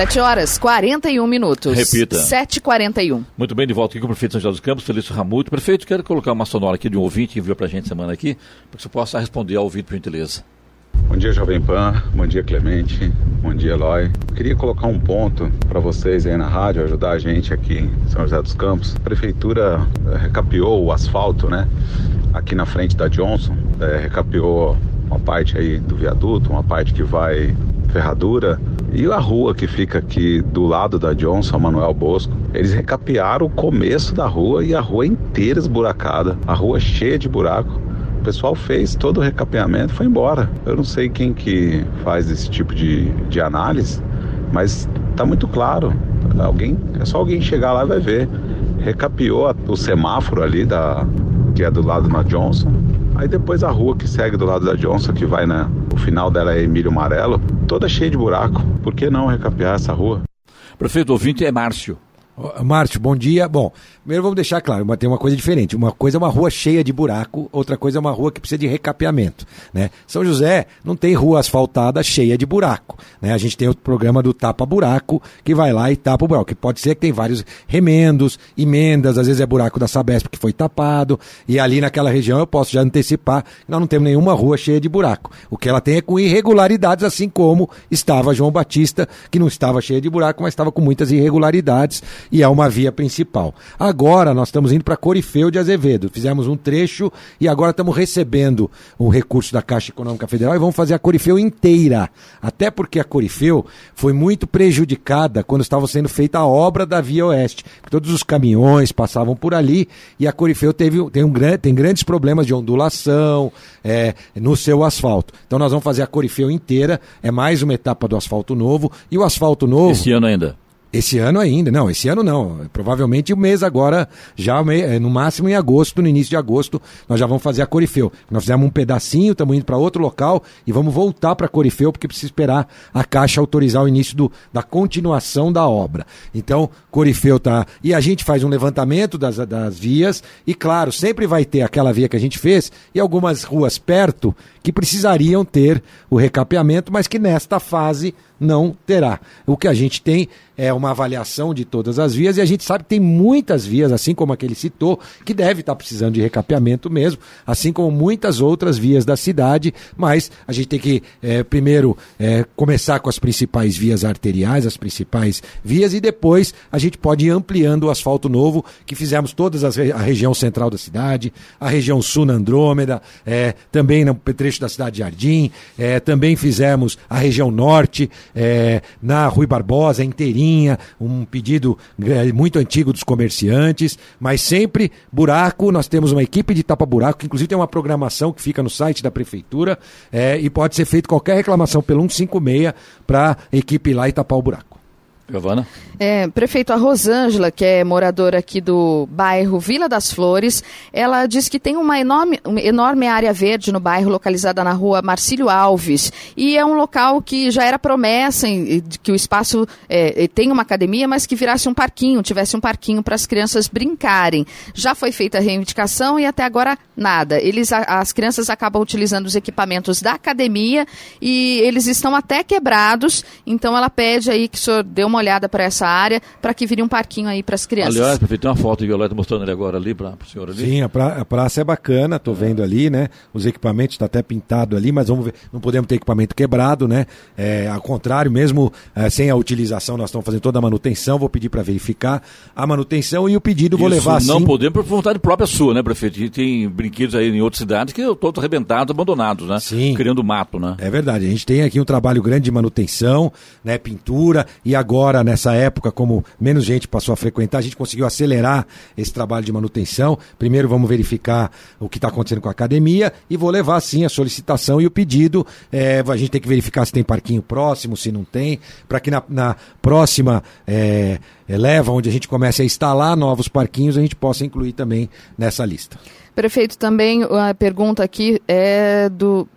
7 horas 41 minutos. Repita. 7h41. Muito bem, de volta aqui com o prefeito de São José dos Campos, Felício Ramuto. Prefeito, quero colocar uma sonora aqui de um ouvinte que enviou pra gente semana aqui, para que você possa responder ao ouvinte, por gentileza. Bom dia, Jovem Pan. Bom dia, Clemente. Bom dia, Eloy. Queria colocar um ponto para vocês aí na rádio, ajudar a gente aqui em São José dos Campos. A prefeitura eh, recapeou o asfalto, né? Aqui na frente da Johnson. Eh, recapeou uma parte aí do viaduto, uma parte que vai ferradura. E a rua que fica aqui do lado da Johnson, Manuel Bosco, eles recapearam o começo da rua e a rua inteira esburacada, a rua cheia de buraco. O pessoal fez todo o recapeamento e foi embora. Eu não sei quem que faz esse tipo de, de análise, mas tá muito claro. Alguém, é só alguém chegar lá e vai ver. Recapeou o semáforo ali da que é do lado da Johnson. Aí depois a rua que segue do lado da Johnson, que vai na o final dela é Emílio Amarelo, toda cheia de buraco. Por que não recapear essa rua? Prefeito, ouvinte é Márcio. Márcio, bom dia. Bom, primeiro vamos deixar claro, mas tem uma coisa diferente. Uma coisa é uma rua cheia de buraco, outra coisa é uma rua que precisa de recapeamento. Né? São José não tem rua asfaltada cheia de buraco. Né? A gente tem o programa do Tapa Buraco, que vai lá e tapa o buraco. Que pode ser que tem vários remendos, emendas, às vezes é buraco da Sabesp que foi tapado. E ali naquela região eu posso já antecipar nós não temos nenhuma rua cheia de buraco. O que ela tem é com irregularidades, assim como estava João Batista, que não estava cheia de buraco, mas estava com muitas irregularidades e é uma via principal. Agora nós estamos indo para Corifeu de Azevedo. Fizemos um trecho e agora estamos recebendo um recurso da Caixa Econômica Federal e vamos fazer a Corifeu inteira. Até porque a Corifeu foi muito prejudicada quando estava sendo feita a obra da Via Oeste. Todos os caminhões passavam por ali e a Corifeu teve, tem, um, tem grandes problemas de ondulação é, no seu asfalto. Então nós vamos fazer a Corifeu inteira. É mais uma etapa do asfalto novo. E o asfalto novo. Esse ano ainda. Esse ano ainda, não, esse ano não. Provavelmente o mês agora, já eh, no máximo em agosto, no início de agosto, nós já vamos fazer a Corifeu. Nós fizemos um pedacinho, estamos indo para outro local e vamos voltar para Corifeu, porque precisa esperar a Caixa autorizar o início do, da continuação da obra. Então, Corifeu tá. E a gente faz um levantamento das, das vias, e claro, sempre vai ter aquela via que a gente fez e algumas ruas perto que precisariam ter o recapeamento, mas que nesta fase não terá. O que a gente tem é uma avaliação de todas as vias e a gente sabe que tem muitas vias, assim como a que ele citou, que deve estar precisando de recapeamento mesmo, assim como muitas outras vias da cidade, mas a gente tem que eh, primeiro eh, começar com as principais vias arteriais, as principais vias, e depois a gente pode ir ampliando o asfalto novo, que fizemos todas as a região central da cidade, a região sul na Andrômeda, eh, também no trecho da cidade de Jardim, eh, também fizemos a região norte, eh, na Rui Barbosa, inteirinha, um pedido eh, muito antigo dos comerciantes, mas sempre buraco, nós temos uma equipe de tapa-buraco, que inclusive tem uma programação que fica no site da prefeitura, eh, e pode ser feito qualquer reclamação pelo 156 para a equipe ir lá e tapar o buraco. Giovana? É, prefeito, a Rosângela, que é moradora aqui do bairro Vila das Flores, ela diz que tem uma enorme, uma enorme área verde no bairro, localizada na rua Marcílio Alves. E é um local que já era promessa em- que o espaço é, tem uma academia, mas que virasse um parquinho, tivesse um parquinho para as crianças brincarem. Já foi feita a reivindicação e até agora nada. Eles, a- as crianças acabam utilizando os equipamentos da academia e eles estão até quebrados, então ela pede aí que o senhor dê uma olhada para essa área, para que vire um parquinho aí para as crianças. Aliás, prefeito, tem uma foto de Violeta mostrando ele agora ali para o senhor ali. Sim, a, pra, a praça é bacana, tô vendo ali, né? Os equipamentos está até pintado ali, mas vamos ver, não podemos ter equipamento quebrado, né? É, ao contrário, mesmo é, sem a utilização, nós estamos fazendo toda a manutenção, vou pedir para verificar a manutenção e o pedido vou Isso levar não sim. podemos por vontade própria sua, né, prefeito? E tem brinquedos aí em outras cidades que estão todos arrebentados, abandonados, né? Sim. Criando mato, né? É verdade, a gente tem aqui um trabalho grande de manutenção, né, pintura, e agora, nessa época, como menos gente passou a frequentar, a gente conseguiu acelerar esse trabalho de manutenção. Primeiro vamos verificar o que está acontecendo com a academia e vou levar sim a solicitação e o pedido. É, a gente tem que verificar se tem parquinho próximo, se não tem, para que na, na próxima é, leva, onde a gente comece a instalar novos parquinhos, a gente possa incluir também nessa lista. Prefeito, também a pergunta aqui é do.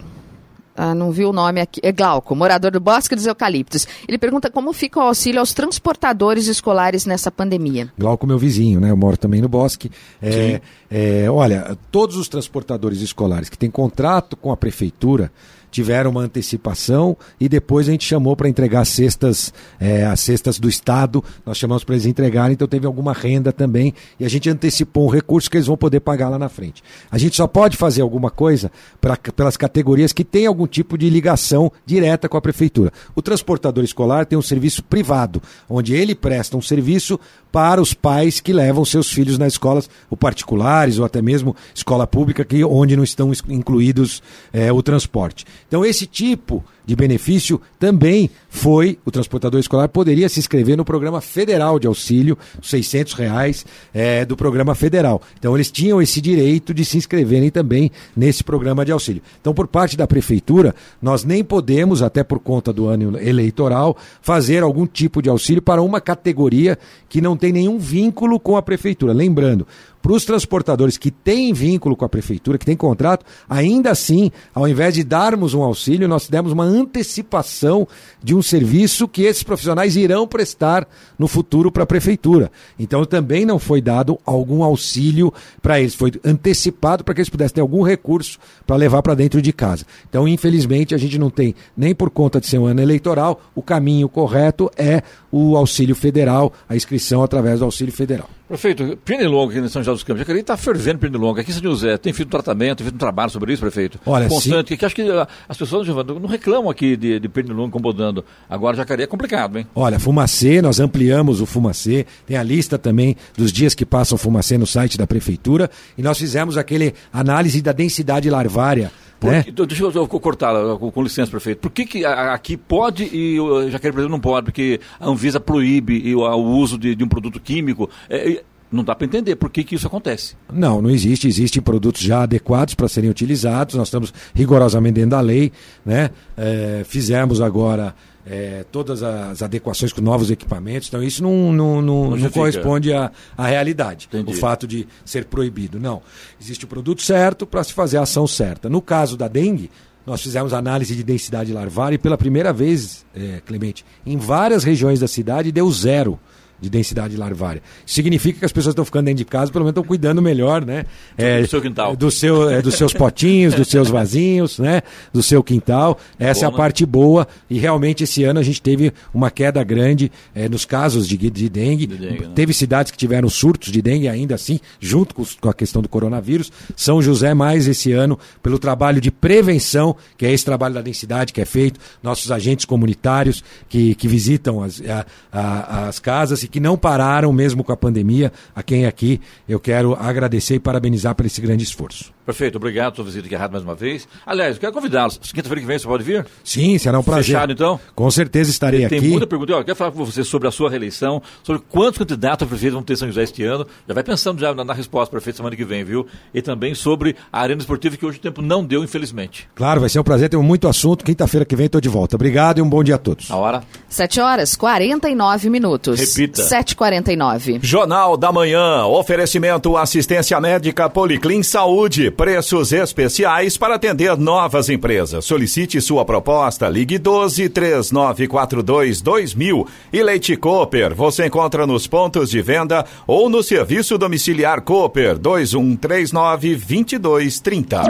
Ah, não vi o nome aqui. É Glauco, morador do Bosque dos Eucaliptos. Ele pergunta como fica o auxílio aos transportadores escolares nessa pandemia. Glauco, meu vizinho, né? Eu moro também no Bosque. É, é, olha, todos os transportadores escolares que têm contrato com a prefeitura tiveram uma antecipação e depois a gente chamou para entregar as cestas, é, as cestas do Estado, nós chamamos para eles entregarem, então teve alguma renda também e a gente antecipou um recurso que eles vão poder pagar lá na frente. A gente só pode fazer alguma coisa pra, pelas categorias que têm algum tipo de ligação direta com a prefeitura. O transportador escolar tem um serviço privado, onde ele presta um serviço para os pais que levam seus filhos nas escolas, ou particulares, ou até mesmo escola pública, que, onde não estão incluídos é, o transporte. Então, esse tipo de benefício também foi, o transportador escolar poderia se inscrever no programa federal de auxílio, 600 reais é, do programa federal. Então eles tinham esse direito de se inscreverem também nesse programa de auxílio. Então por parte da prefeitura, nós nem podemos, até por conta do ano eleitoral, fazer algum tipo de auxílio para uma categoria que não tem nenhum vínculo com a prefeitura. Lembrando, para os transportadores que têm vínculo com a prefeitura, que têm contrato, ainda assim, ao invés de darmos um auxílio, nós demos uma antecipação de um serviço que esses profissionais irão prestar no futuro para a prefeitura. Então também não foi dado algum auxílio para eles, foi antecipado para que eles pudessem ter algum recurso para levar para dentro de casa. Então, infelizmente, a gente não tem, nem por conta de ser um ano eleitoral, o caminho correto é o auxílio federal, a inscrição através do auxílio federal. Prefeito, Pernilonga aqui em São José dos Campos, Jacareí está fervendo Pernilonga. Aqui em São José, tem feito um tratamento, tem feito um trabalho sobre isso, prefeito? Olha, Constante, sim. que acho que as pessoas não reclamam aqui de, de Pernilonga incomodando. Agora, Jacareí é complicado, hein? Olha, Fumacê, nós ampliamos o Fumacê, tem a lista também dos dias que passam Fumacê no site da prefeitura, e nós fizemos aquele análise da densidade larvária né? Deixa eu, cortar, com, com, licença, prefeito. Por que, que aqui pode e o Jacareí, por exemplo, não pode? Porque a Anvisa proíbe o, o uso de, de, um produto químico. É, não dá para entender por que, que isso acontece. Não, não existe. Existem produtos já adequados para serem utilizados. Nós estamos rigorosamente dentro da lei. Né? É, fizemos agora é, todas as adequações com novos equipamentos. Então, isso não, não, não, não, não corresponde à, à realidade, Entendi. o fato de ser proibido. Não. Existe o produto certo para se fazer a ação certa. No caso da dengue, nós fizemos análise de densidade larvária e pela primeira vez, é, Clemente, em várias regiões da cidade deu zero de densidade larvária. Significa que as pessoas estão ficando dentro de casa, pelo menos estão cuidando melhor, né? É, do seu quintal. Do seu, é, dos seus potinhos, dos seus vasinhos, né? Do seu quintal. Essa Bom, é a né? parte boa. E realmente esse ano a gente teve uma queda grande é, nos casos de, de dengue. De dengue né? Teve cidades que tiveram surtos de dengue ainda assim, junto com, com a questão do coronavírus. São José mais esse ano, pelo trabalho de prevenção, que é esse trabalho da densidade que é feito, nossos agentes comunitários que, que visitam as, a, a, as casas e que não pararam mesmo com a pandemia, a quem aqui eu quero agradecer e parabenizar por esse grande esforço. Perfeito, obrigado pela visita aqui à rádio mais uma vez. Aliás, eu quero convidá-los. Quinta-feira que vem você pode vir? Sim, será um prazer. Fechado então? Com certeza estarei tem, aqui. Tem muita pergunta. Eu quero falar com você sobre a sua reeleição, sobre quantos candidatos a prefeito vão ter São José este ano. Já vai pensando já na, na resposta, prefeito, semana que vem, viu? E também sobre a Arena Esportiva, que hoje o tempo não deu, infelizmente. Claro, vai ser um prazer, temos muito assunto. Quinta-feira que vem estou de volta. Obrigado e um bom dia a todos. A hora? 7 horas 49 minutos. Repita. 7h49. Jornal da Manhã. Oferecimento assistência médica Policlin Saúde. Preços especiais para atender novas empresas. Solicite sua proposta. Ligue 12 3942 2000. E Leite Cooper. Você encontra nos pontos de venda ou no serviço domiciliar Cooper 2139 2230.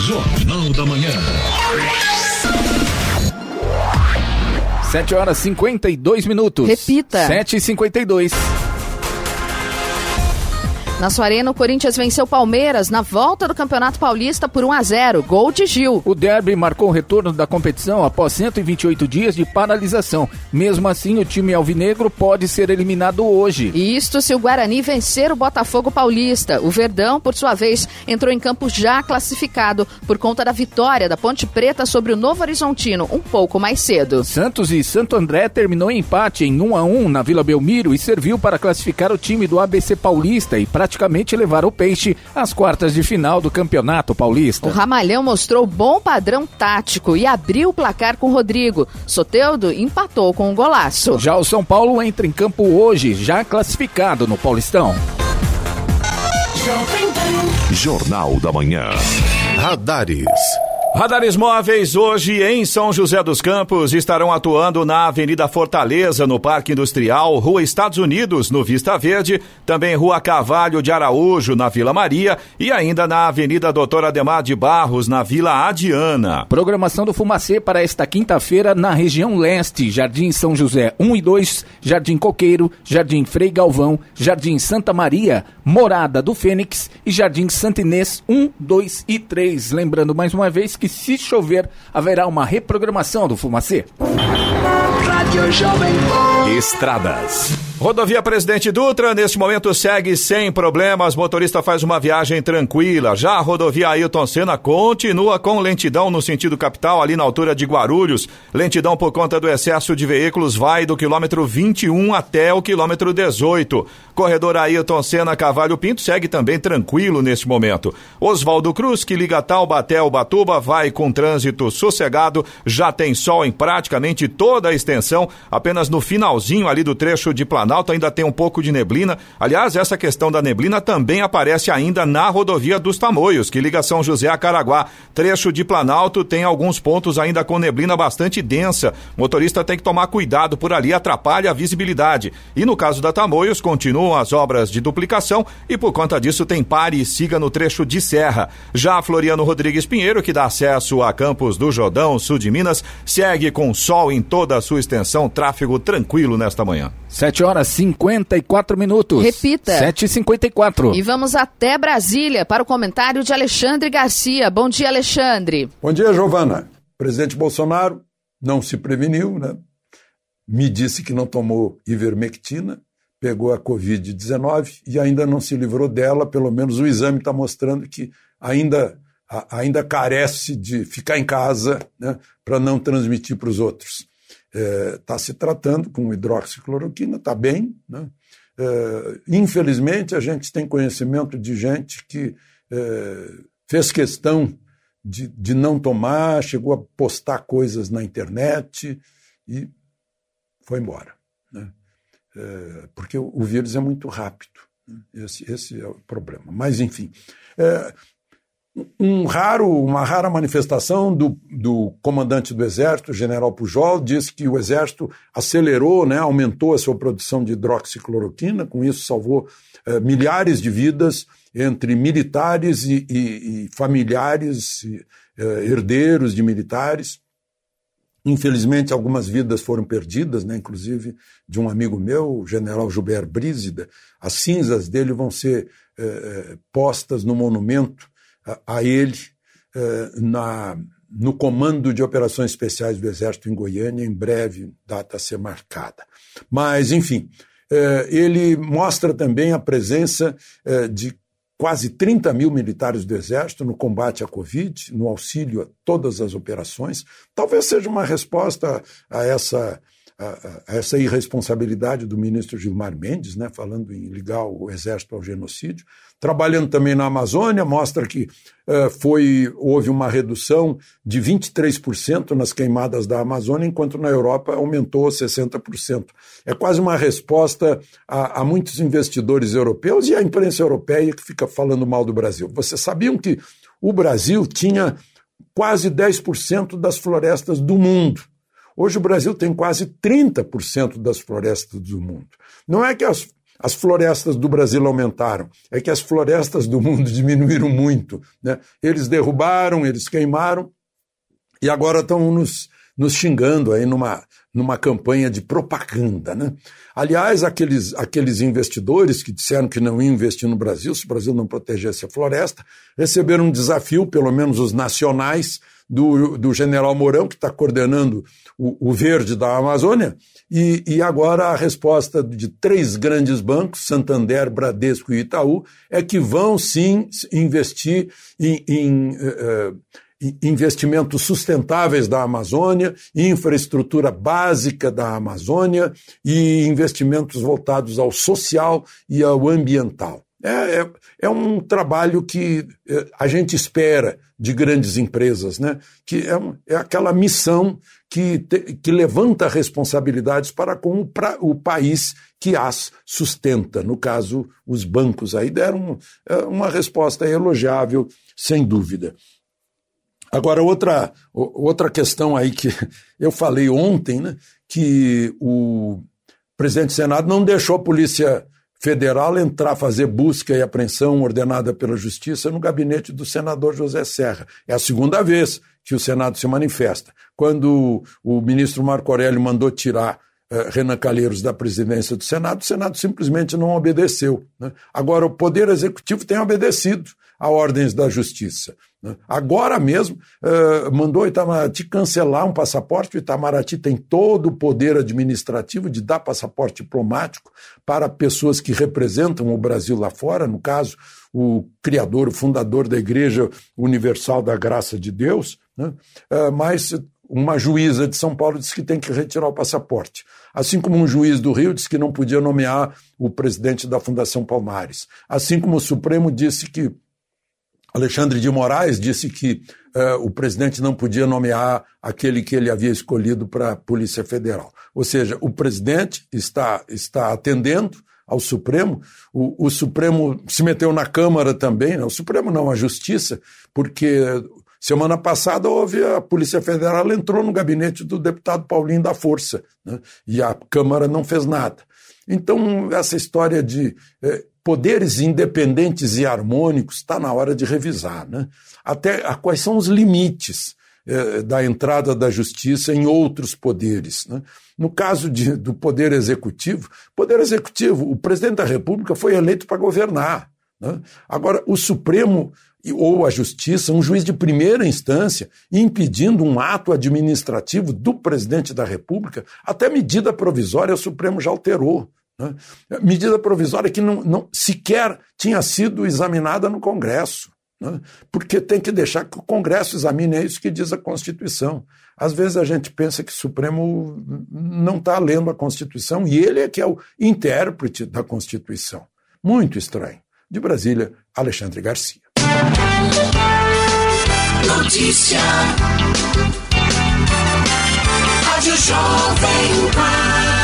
Jornal da Manhã. 7 horas 52 minutos. Repita. 7 e 52 na sua arena, o Corinthians venceu Palmeiras na volta do Campeonato Paulista por 1 a 0. Gol de Gil. O derby marcou o retorno da competição após 128 dias de paralisação. Mesmo assim, o time alvinegro pode ser eliminado hoje. Isto se o Guarani vencer o Botafogo Paulista. O Verdão, por sua vez, entrou em campo já classificado por conta da vitória da Ponte Preta sobre o Novo Horizontino um pouco mais cedo. Santos e Santo André terminou em empate em 1 a 1 na Vila Belmiro e serviu para classificar o time do ABC Paulista e para praticamente levar o Peixe às quartas de final do Campeonato Paulista. O Ramalhão mostrou bom padrão tático e abriu o placar com o Rodrigo. Soteudo empatou com um golaço. Já o São Paulo entra em campo hoje, já classificado no Paulistão. Jornal da Manhã. Radares. Radares móveis hoje em São José dos Campos estarão atuando na Avenida Fortaleza, no Parque Industrial, Rua Estados Unidos, no Vista Verde, também Rua Cavalho de Araújo, na Vila Maria e ainda na Avenida Doutor Ademar de Barros, na Vila Adiana. Programação do Fumacê para esta quinta-feira na região leste, Jardim São José 1 e 2, Jardim Coqueiro, Jardim Frei Galvão, Jardim Santa Maria, Morada do Fênix e Jardim Santinês 1, 2 e 3. Lembrando mais uma vez que que se chover haverá uma reprogramação do Fumacê. Estradas. Rodovia Presidente Dutra, neste momento segue sem problemas. Motorista faz uma viagem tranquila. Já a rodovia Ailton Senna continua com lentidão no sentido capital, ali na altura de Guarulhos. Lentidão por conta do excesso de veículos vai do quilômetro 21 até o quilômetro 18. Corredor Ailton Senna Cavalho Pinto segue também tranquilo neste momento. Oswaldo Cruz, que liga Taubaté ao Batuba, vai com trânsito sossegado. Já tem sol em praticamente toda a extensão, apenas no finalzinho ali do trecho de Planalto Planalto ainda tem um pouco de neblina. Aliás, essa questão da neblina também aparece ainda na rodovia dos Tamoios, que liga São José a Caraguá. Trecho de Planalto tem alguns pontos ainda com neblina bastante densa. Motorista tem que tomar cuidado por ali, atrapalha a visibilidade. E no caso da Tamoios, continuam as obras de duplicação e por conta disso tem pare e siga no trecho de serra. Já Floriano Rodrigues Pinheiro, que dá acesso a Campos do Jordão, sul de Minas, segue com sol em toda a sua extensão, tráfego tranquilo nesta manhã. 7 horas 54 minutos. Repita. 7h54. E vamos até Brasília para o comentário de Alexandre Garcia. Bom dia, Alexandre. Bom dia, Giovana. O presidente Bolsonaro não se preveniu, né? Me disse que não tomou ivermectina, pegou a Covid-19 e ainda não se livrou dela. Pelo menos o exame está mostrando que ainda, ainda carece de ficar em casa né, para não transmitir para os outros está é, se tratando com hidroxicloroquina, está bem. Né? É, infelizmente, a gente tem conhecimento de gente que é, fez questão de, de não tomar, chegou a postar coisas na internet e foi embora. Né? É, porque o, o, vírus é muito rápido. Né? Esse, esse é o problema. Mas, enfim. Um raro, uma rara manifestação do, do comandante do Exército, general Pujol, diz que o Exército acelerou, né, aumentou a sua produção de hidroxicloroquina, com isso salvou eh, milhares de vidas entre militares e, e, e familiares, e, eh, herdeiros de militares. Infelizmente, algumas vidas foram perdidas, né, inclusive de um amigo meu, o general Gilbert Brízida. As cinzas dele vão ser eh, postas no monumento a ele eh, na, no Comando de Operações Especiais do Exército em Goiânia, em breve, data a ser marcada. Mas, enfim, eh, ele mostra também a presença eh, de quase 30 mil militares do Exército no combate à Covid, no auxílio a todas as operações. Talvez seja uma resposta a essa a, a essa irresponsabilidade do ministro Gilmar Mendes, né, falando em ligar o exército ao genocídio. Trabalhando também na Amazônia, mostra que uh, foi, houve uma redução de 23% nas queimadas da Amazônia, enquanto na Europa aumentou 60%. É quase uma resposta a, a muitos investidores europeus e à imprensa europeia que fica falando mal do Brasil. Vocês sabiam que o Brasil tinha quase 10% das florestas do mundo. Hoje o Brasil tem quase 30% das florestas do mundo. Não é que as, as florestas do Brasil aumentaram, é que as florestas do mundo diminuíram muito. Né? Eles derrubaram, eles queimaram e agora estão nos nos xingando aí numa, numa campanha de propaganda. Né? Aliás, aqueles, aqueles investidores que disseram que não iam investir no Brasil se o Brasil não protegesse a floresta, receberam um desafio, pelo menos os nacionais, do, do general Mourão, que está coordenando o, o, verde da Amazônia, e, e agora a resposta de três grandes bancos, Santander, Bradesco e Itaú, é que vão sim investir em, em uh, investimentos sustentáveis da Amazônia, infraestrutura básica da Amazônia e investimentos voltados ao social e ao ambiental. É, é, é, um trabalho que é, a gente espera de grandes empresas, né? que é, um, é aquela missão que, te, que levanta responsabilidades para com o, pra, o, país que as sustenta. No caso, os bancos aí deram é, uma resposta elogiável, sem dúvida. Agora, outra, outra questão aí que eu falei ontem, né, que o presidente do Senado não deixou a Polícia Federal entrar, fazer busca e apreensão ordenada pela Justiça no gabinete do senador José Serra. É a segunda vez que o Senado se manifesta. Quando o ministro Marco Aurélio mandou tirar eh, Renan Calheiros da presidência do Senado, o Senado simplesmente não obedeceu. Né? Agora, o Poder Executivo tem obedecido a ordens da Justiça. Né? Agora mesmo, uh, mandou Itamaraty cancelar um passaporte. O Itamaraty tem todo o poder administrativo de dar passaporte diplomático para pessoas que representam o Brasil lá fora, no caso, o criador, o fundador da Igreja Universal da Graça de Deus. Né? Uh, mas uma juíza de São Paulo disse que tem que retirar o passaporte. Assim como um juiz do Rio disse que não podia nomear o presidente da Fundação Palmares. Assim como o Supremo disse que Alexandre de Moraes disse que uh, o presidente não podia nomear aquele que ele havia escolhido para a Polícia Federal. Ou seja, o presidente está, está atendendo ao Supremo, o, o Supremo se meteu na Câmara também, né? o Supremo não, a Justiça, porque semana passada houve a Polícia Federal entrou no gabinete do deputado Paulinho da Força né? e a Câmara não fez nada. Então, essa história de eh, poderes independentes e harmônicos está na hora de revisar. Né? Até a, quais são os limites eh, da entrada da justiça em outros poderes. Né? No caso de, do Poder Executivo, Poder Executivo, o presidente da República foi eleito para governar. Né? Agora, o Supremo ou a Justiça, um juiz de primeira instância, impedindo um ato administrativo do presidente da República, até medida provisória o Supremo já alterou. Né? Medida provisória que não, não, sequer tinha sido examinada no Congresso. Né? Porque tem que deixar que o Congresso examine é isso que diz a Constituição. Às vezes a gente pensa que o Supremo não está lendo a Constituição e ele é que é o intérprete da Constituição. Muito estranho. De Brasília, Alexandre Garcia. Notícia. Rádio Jovem Pan.